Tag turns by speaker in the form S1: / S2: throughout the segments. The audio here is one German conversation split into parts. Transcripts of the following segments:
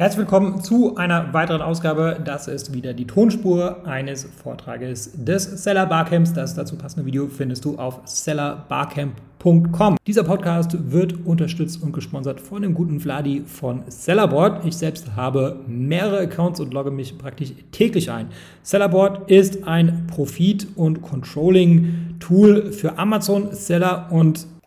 S1: Herzlich willkommen zu einer weiteren Ausgabe. Das ist wieder die Tonspur eines Vortrages des Seller Barcamps. Das dazu passende Video findest du auf sellerbarcamp.com. Dieser Podcast wird unterstützt und gesponsert von dem guten Vladi von Sellerboard. Ich selbst habe mehrere Accounts und logge mich praktisch täglich ein. Sellerboard ist ein Profit- und Controlling-Tool für Amazon-Seller und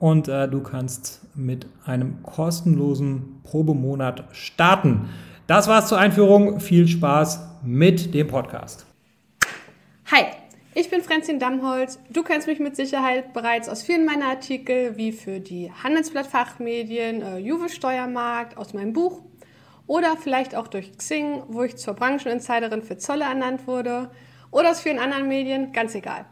S1: und äh, du kannst mit einem kostenlosen Probemonat starten. Das war's zur Einführung. Viel Spaß mit dem Podcast.
S2: Hi, ich bin Frenzin Dammholz. Du kennst mich mit Sicherheit bereits aus vielen meiner Artikel, wie für die Handelsblatt Fachmedien, äh, Juve Steuermarkt, aus meinem Buch oder vielleicht auch durch Xing, wo ich zur Brancheninsiderin für Zolle ernannt wurde oder aus vielen anderen Medien, ganz egal.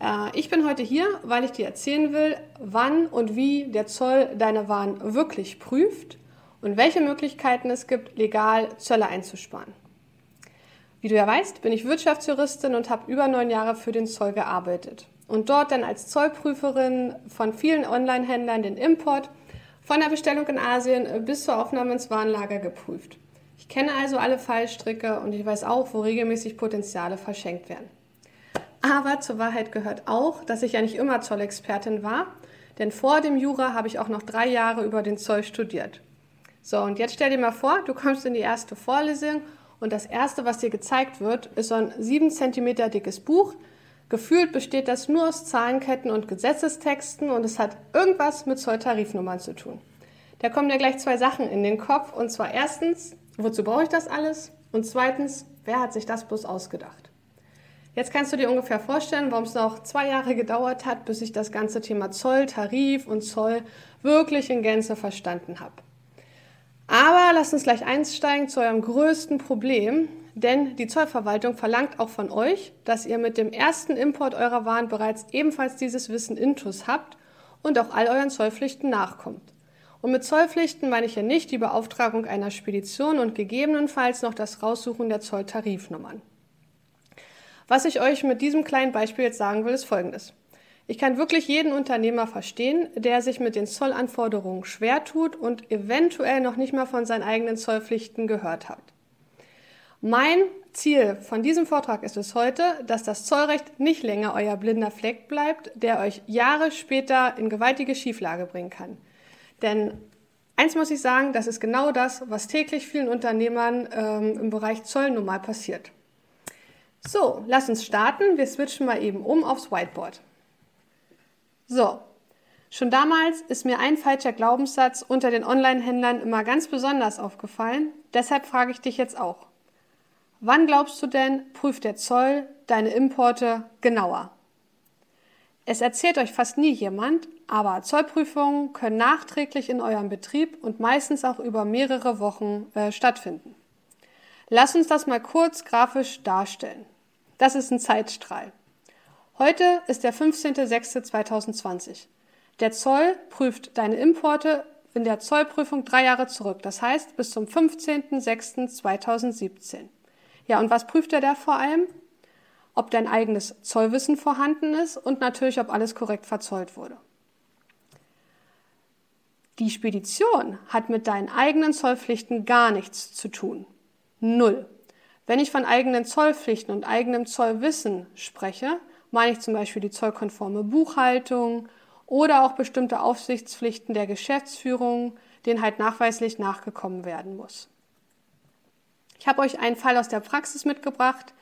S2: Äh, ich bin heute hier, weil ich dir erzählen will, wann und wie der Zoll deine Waren wirklich prüft und welche Möglichkeiten es gibt, legal Zölle einzusparen. Wie du ja weißt, bin ich Wirtschaftsjuristin und habe über neun Jahre für den Zoll gearbeitet und dort dann als Zollprüferin von vielen Online-Händlern den Import von der Bestellung in Asien bis zur Aufnahme ins Warenlager geprüft. Ich kenne also alle Fallstricke und ich weiß auch, wo regelmäßig Potenziale verschenkt werden. Aber zur Wahrheit gehört auch, dass ich ja nicht immer Zollexpertin war, denn vor dem Jura habe ich auch noch drei Jahre über den Zoll studiert. So, und jetzt stell dir mal vor, du kommst in die erste Vorlesung und das erste, was dir gezeigt wird, ist so ein sieben Zentimeter dickes Buch. Gefühlt besteht das nur aus Zahlenketten und Gesetzestexten und es hat irgendwas mit Zolltarifnummern zu tun. Da kommen dir gleich zwei Sachen in den Kopf und zwar erstens, wozu brauche ich das alles? Und zweitens, wer hat sich das bloß ausgedacht? Jetzt kannst du dir ungefähr vorstellen, warum es noch zwei Jahre gedauert hat, bis ich das ganze Thema Zoll, Tarif und Zoll wirklich in Gänze verstanden habe. Aber lass uns gleich einsteigen zu eurem größten Problem, denn die Zollverwaltung verlangt auch von euch, dass ihr mit dem ersten Import eurer Waren bereits ebenfalls dieses Wissen intus habt und auch all euren Zollpflichten nachkommt. Und mit Zollpflichten meine ich ja nicht die Beauftragung einer Spedition und gegebenenfalls noch das Raussuchen der Zolltarifnummern. Was ich euch mit diesem kleinen Beispiel jetzt sagen will, ist folgendes. Ich kann wirklich jeden Unternehmer verstehen, der sich mit den Zollanforderungen schwer tut und eventuell noch nicht mal von seinen eigenen Zollpflichten gehört hat. Mein Ziel von diesem Vortrag ist es heute, dass das Zollrecht nicht länger euer blinder Fleck bleibt, der euch Jahre später in gewaltige Schieflage bringen kann. Denn eins muss ich sagen, das ist genau das, was täglich vielen Unternehmern ähm, im Bereich Zoll nun mal passiert. So, lass uns starten. Wir switchen mal eben um aufs Whiteboard. So, schon damals ist mir ein falscher Glaubenssatz unter den Online-Händlern immer ganz besonders aufgefallen. Deshalb frage ich dich jetzt auch. Wann glaubst du denn, prüft der Zoll deine Importe genauer? Es erzählt euch fast nie jemand, aber Zollprüfungen können nachträglich in eurem Betrieb und meistens auch über mehrere Wochen äh, stattfinden. Lass uns das mal kurz grafisch darstellen. Das ist ein Zeitstrahl. Heute ist der 15.06.2020. Der Zoll prüft deine Importe in der Zollprüfung drei Jahre zurück, das heißt bis zum 15.06.2017. Ja, und was prüft er da vor allem? Ob dein eigenes Zollwissen vorhanden ist und natürlich, ob alles korrekt verzollt wurde. Die Spedition hat mit deinen eigenen Zollpflichten gar nichts zu tun. Null. Wenn ich von eigenen Zollpflichten und eigenem Zollwissen spreche, meine ich zum Beispiel die zollkonforme Buchhaltung oder auch bestimmte Aufsichtspflichten der Geschäftsführung, denen halt nachweislich nachgekommen werden muss. Ich habe euch einen Fall aus der Praxis mitgebracht,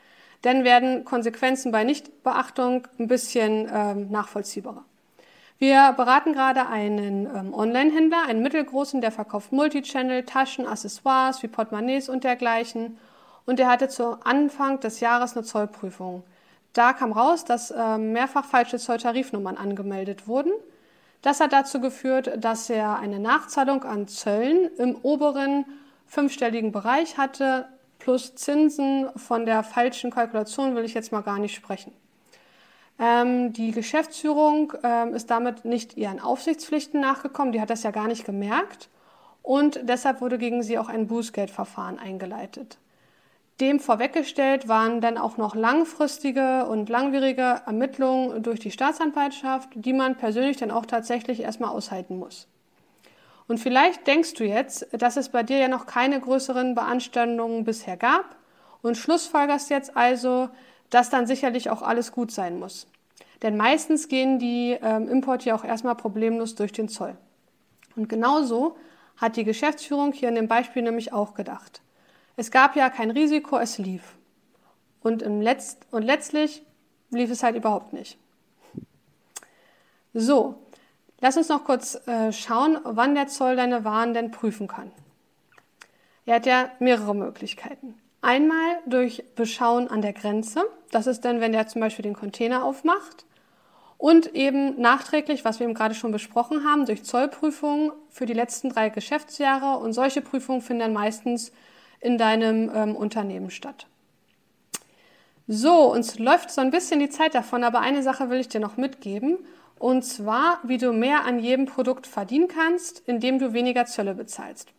S2: dann werden Konsequenzen bei Nichtbeachtung ein bisschen ähm, nachvollziehbarer. Wir beraten gerade einen ähm, Online-Händler, einen mittelgroßen, der verkauft Multichannel, Taschen, Accessoires wie Portemonnaies und dergleichen und er hatte zu Anfang des Jahres eine Zollprüfung. Da kam raus, dass äh, mehrfach falsche Zolltarifnummern angemeldet wurden. Das hat dazu geführt, dass er eine Nachzahlung an Zöllen im oberen fünfstelligen Bereich hatte, plus Zinsen von der falschen Kalkulation will ich jetzt mal gar nicht sprechen. Ähm, die Geschäftsführung ähm, ist damit nicht ihren Aufsichtspflichten nachgekommen, die hat das ja gar nicht gemerkt und deshalb wurde gegen sie auch ein Bußgeldverfahren eingeleitet. Dem vorweggestellt waren dann auch noch langfristige und langwierige Ermittlungen durch die Staatsanwaltschaft, die man persönlich dann auch tatsächlich erstmal aushalten muss. Und vielleicht denkst du jetzt, dass es bei dir ja noch keine größeren Beanstandungen bisher gab und schlussfolgerst jetzt also, dass dann sicherlich auch alles gut sein muss. Denn meistens gehen die ähm, Importe ja auch erstmal problemlos durch den Zoll. Und genauso hat die Geschäftsführung hier in dem Beispiel nämlich auch gedacht. Es gab ja kein Risiko, es lief. Und, im Letzt und letztlich lief es halt überhaupt nicht. So, lass uns noch kurz äh, schauen, wann der Zoll deine Waren denn prüfen kann. Er hat ja mehrere Möglichkeiten. Einmal durch Beschauen an der Grenze. Das ist dann, wenn er zum Beispiel den Container aufmacht. Und eben nachträglich, was wir eben gerade schon besprochen haben, durch Zollprüfungen für die letzten drei Geschäftsjahre. Und solche Prüfungen finden dann meistens in deinem ähm, Unternehmen statt. So, uns läuft so ein bisschen die Zeit davon, aber eine Sache will ich dir noch mitgeben. Und zwar, wie du mehr an jedem Produkt verdienen kannst, indem du weniger Zölle bezahlst.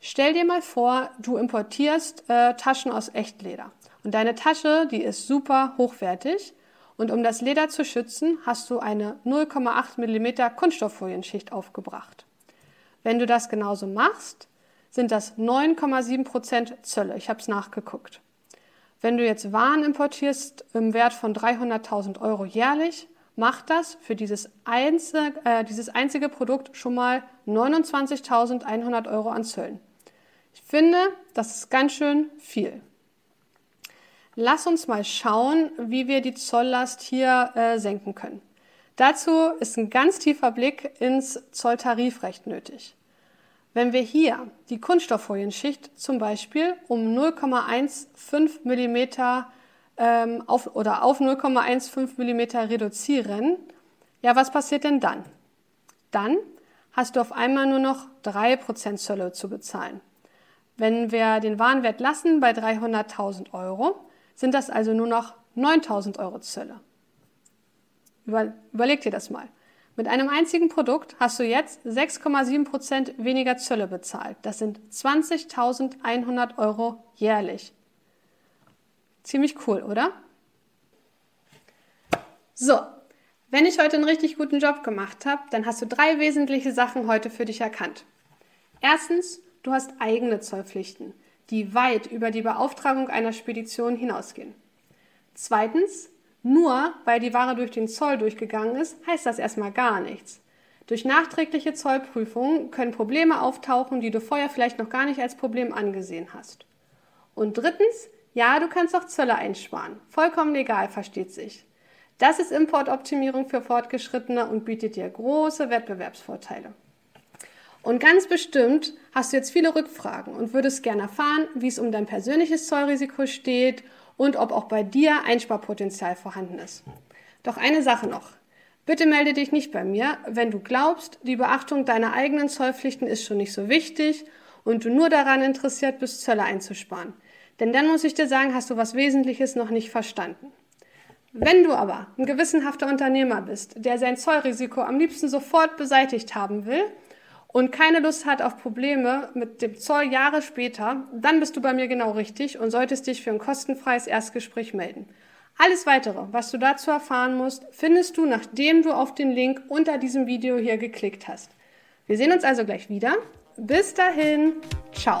S2: Stell dir mal vor, du importierst äh, Taschen aus Echtleder. Und deine Tasche, die ist super hochwertig. Und um das Leder zu schützen, hast du eine 0,8 mm Kunststofffolienschicht aufgebracht. Wenn du das genauso machst, sind das 9,7% Zölle. Ich habe es nachgeguckt. Wenn du jetzt Waren importierst im Wert von 300.000 Euro jährlich, macht das für dieses einzige, äh, dieses einzige Produkt schon mal 29.100 Euro an Zöllen. Ich finde, das ist ganz schön viel. Lass uns mal schauen, wie wir die Zolllast hier äh, senken können. Dazu ist ein ganz tiefer Blick ins Zolltarifrecht nötig. Wenn wir hier die Kunststofffolienschicht zum Beispiel um 0,15 mm ähm, auf, oder auf 0,15 mm reduzieren, ja, was passiert denn dann? Dann hast du auf einmal nur noch 3% Zölle zu bezahlen. Wenn wir den Warenwert lassen bei 300.000 Euro, sind das also nur noch 9000 Euro Zölle. Über, überleg dir das mal. Mit einem einzigen Produkt hast du jetzt 6,7 Prozent weniger Zölle bezahlt. Das sind 20.100 Euro jährlich. Ziemlich cool, oder? So, wenn ich heute einen richtig guten Job gemacht habe, dann hast du drei wesentliche Sachen heute für dich erkannt. Erstens, du hast eigene Zollpflichten die weit über die Beauftragung einer Spedition hinausgehen. Zweitens, nur weil die Ware durch den Zoll durchgegangen ist, heißt das erstmal gar nichts. Durch nachträgliche Zollprüfungen können Probleme auftauchen, die du vorher vielleicht noch gar nicht als Problem angesehen hast. Und drittens, ja, du kannst auch Zölle einsparen. Vollkommen legal, versteht sich. Das ist Importoptimierung für Fortgeschrittene und bietet dir große Wettbewerbsvorteile. Und ganz bestimmt hast du jetzt viele Rückfragen und würdest gerne erfahren, wie es um dein persönliches Zollrisiko steht und ob auch bei dir Einsparpotenzial vorhanden ist. Doch eine Sache noch. Bitte melde dich nicht bei mir, wenn du glaubst, die Beachtung deiner eigenen Zollpflichten ist schon nicht so wichtig und du nur daran interessiert bist, Zölle einzusparen. Denn dann muss ich dir sagen, hast du was Wesentliches noch nicht verstanden. Wenn du aber ein gewissenhafter Unternehmer bist, der sein Zollrisiko am liebsten sofort beseitigt haben will, und keine Lust hat auf Probleme mit dem Zoll Jahre später, dann bist du bei mir genau richtig und solltest dich für ein kostenfreies Erstgespräch melden. Alles weitere, was du dazu erfahren musst, findest du, nachdem du auf den Link unter diesem Video hier geklickt hast. Wir sehen uns also gleich wieder. Bis dahin, ciao.